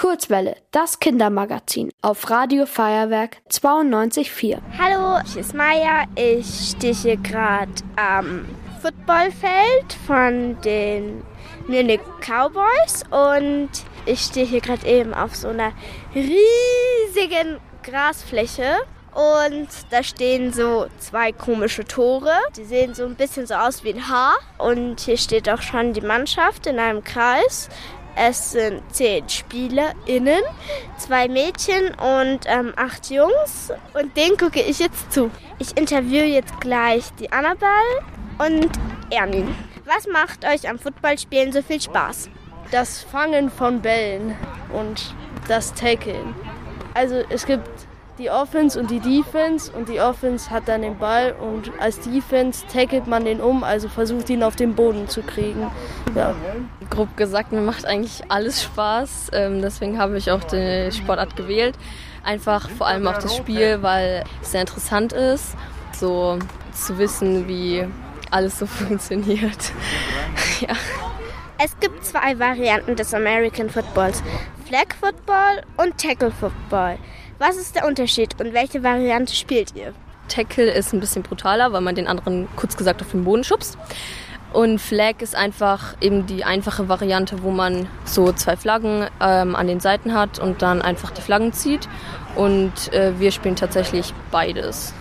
Kurzwelle, das Kindermagazin auf Radio Feuerwerk 92.4. Hallo, ich ist Maya. Ich stehe hier gerade am Footballfeld von den Munich Cowboys und ich stehe hier gerade eben auf so einer riesigen Grasfläche und da stehen so zwei komische Tore. Die sehen so ein bisschen so aus wie ein Haar. Und hier steht auch schon die Mannschaft in einem Kreis. Es sind zehn SpielerInnen, zwei Mädchen und ähm, acht Jungs. Und denen gucke ich jetzt zu. Ich interviewe jetzt gleich die Annabelle und Ermin. Was macht euch am Footballspielen so viel Spaß? Das Fangen von Bällen und das Tackeln. Also es gibt die Offense und die Defense und die Offense hat dann den Ball und als Defense tackelt man den um, also versucht ihn auf den Boden zu kriegen. Ja. Grob gesagt, mir macht eigentlich alles Spaß, ähm, deswegen habe ich auch die Sportart gewählt. Einfach vor allem auch das Spiel, weil es sehr interessant ist, so zu wissen, wie alles so funktioniert. ja. Es gibt zwei Varianten des American Footballs, Flag Football und Tackle Football. Was ist der Unterschied und welche Variante spielt ihr? Tackle ist ein bisschen brutaler, weil man den anderen kurz gesagt auf den Boden schubst. Und Flag ist einfach eben die einfache Variante, wo man so zwei Flaggen ähm, an den Seiten hat und dann einfach die Flaggen zieht. Und äh, wir spielen tatsächlich beides.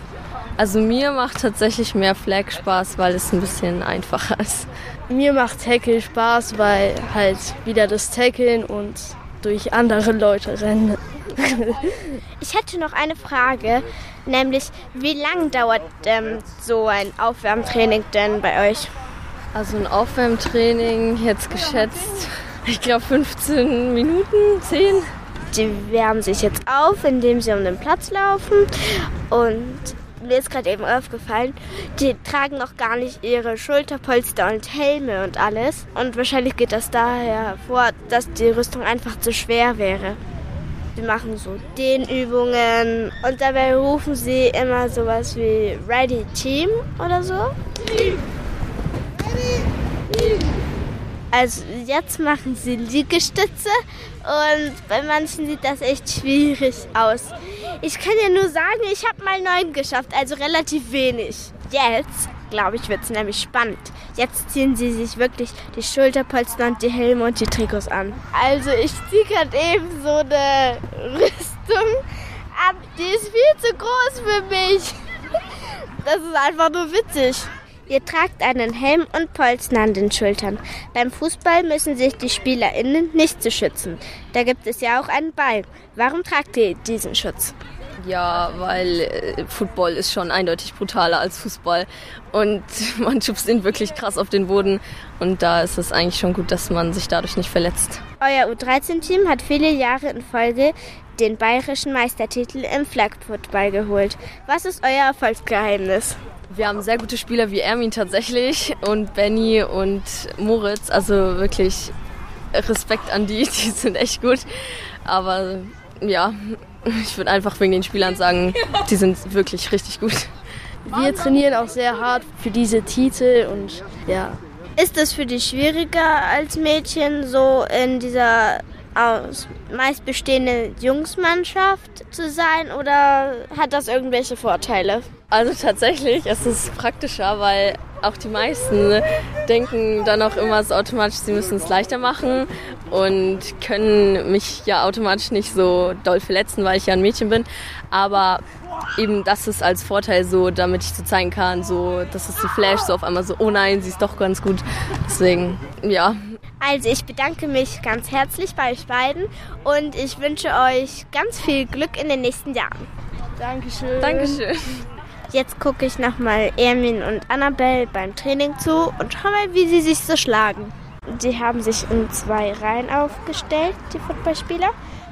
Also mir macht tatsächlich mehr Flag Spaß, weil es ein bisschen einfacher ist. Mir macht Tackle Spaß, weil halt wieder das Tackeln und durch andere Leute rennen ich hätte noch eine Frage, nämlich wie lang dauert ähm, so ein Aufwärmtraining denn bei euch? Also ein Aufwärmtraining, jetzt geschätzt, ich glaube 15 Minuten, 10. Die wärmen sich jetzt auf, indem sie um den Platz laufen und mir ist gerade eben aufgefallen, die tragen noch gar nicht ihre Schulterpolster und Helme und alles. Und wahrscheinlich geht das daher vor, dass die Rüstung einfach zu schwer wäre. Wir machen so Dehnübungen und dabei rufen sie immer sowas wie Ready Team oder so. Also jetzt machen sie Liegestütze und bei manchen sieht das echt schwierig aus. Ich kann ja nur sagen, ich habe mal neun geschafft, also relativ wenig. Jetzt glaube ich, wird es nämlich spannend. Jetzt ziehen sie sich wirklich die Schulterpolster und die Helme und die Trikots an. Also ich ziehe gerade eben so eine Rüstung an. Die ist viel zu groß für mich. Das ist einfach nur witzig. Ihr tragt einen Helm und Polster an den Schultern. Beim Fußball müssen sich die SpielerInnen nicht zu schützen. Da gibt es ja auch einen Ball. Warum tragt ihr diesen Schutz? Ja, weil äh, Football ist schon eindeutig brutaler als Fußball und man schubst ihn wirklich krass auf den Boden und da ist es eigentlich schon gut, dass man sich dadurch nicht verletzt. Euer U13-Team hat viele Jahre in Folge den bayerischen Meistertitel im Flag Football geholt. Was ist euer Erfolgsgeheimnis? Wir haben sehr gute Spieler wie Ermin tatsächlich und Benny und Moritz, also wirklich Respekt an die, die sind echt gut. Aber ja, ich würde einfach wegen den Spielern sagen, die sind wirklich richtig gut. Wir trainieren auch sehr hart für diese Titel und ja. Ist es für dich schwieriger als Mädchen so in dieser aus meist bestehenden Jungsmannschaft zu sein oder hat das irgendwelche Vorteile? Also tatsächlich ist es praktischer, weil auch die meisten denken dann auch immer so automatisch, sie müssen es leichter machen und können mich ja automatisch nicht so doll verletzen, weil ich ja ein Mädchen bin. Aber eben das ist als Vorteil so, damit ich so zeigen kann, so, das ist die Flash, so auf einmal so, oh nein, sie ist doch ganz gut. Deswegen, ja. Also ich bedanke mich ganz herzlich bei euch beiden und ich wünsche euch ganz viel Glück in den nächsten Jahren. Dankeschön. Dankeschön. Jetzt gucke ich nochmal Ermin und Annabelle beim Training zu und schau mal, wie sie sich so schlagen. Die haben sich in zwei Reihen aufgestellt, die Footballspieler.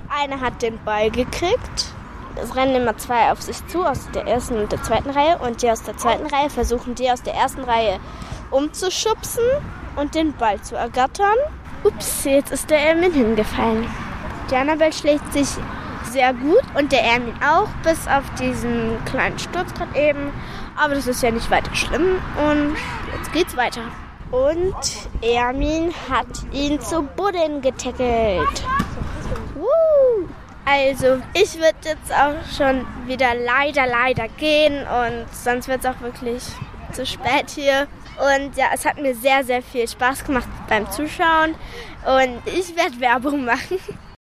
Eine hat den Ball gekriegt. Es rennen immer zwei auf sich zu, aus der ersten und der zweiten Reihe. Und die aus der zweiten Reihe versuchen, die aus der ersten Reihe umzuschubsen und den Ball zu ergattern. Ups, jetzt ist der Ermin hingefallen. Die Annabelle schlägt sich sehr gut und der Ermin auch, bis auf diesen kleinen Sturz gerade eben. Aber das ist ja nicht weiter schlimm und jetzt geht's weiter. Und Ermin hat ihn zu Boden getackelt. Also ich würde jetzt auch schon wieder leider, leider gehen und sonst wird es auch wirklich zu spät hier. Und ja, es hat mir sehr, sehr viel Spaß gemacht beim Zuschauen und ich werde Werbung machen.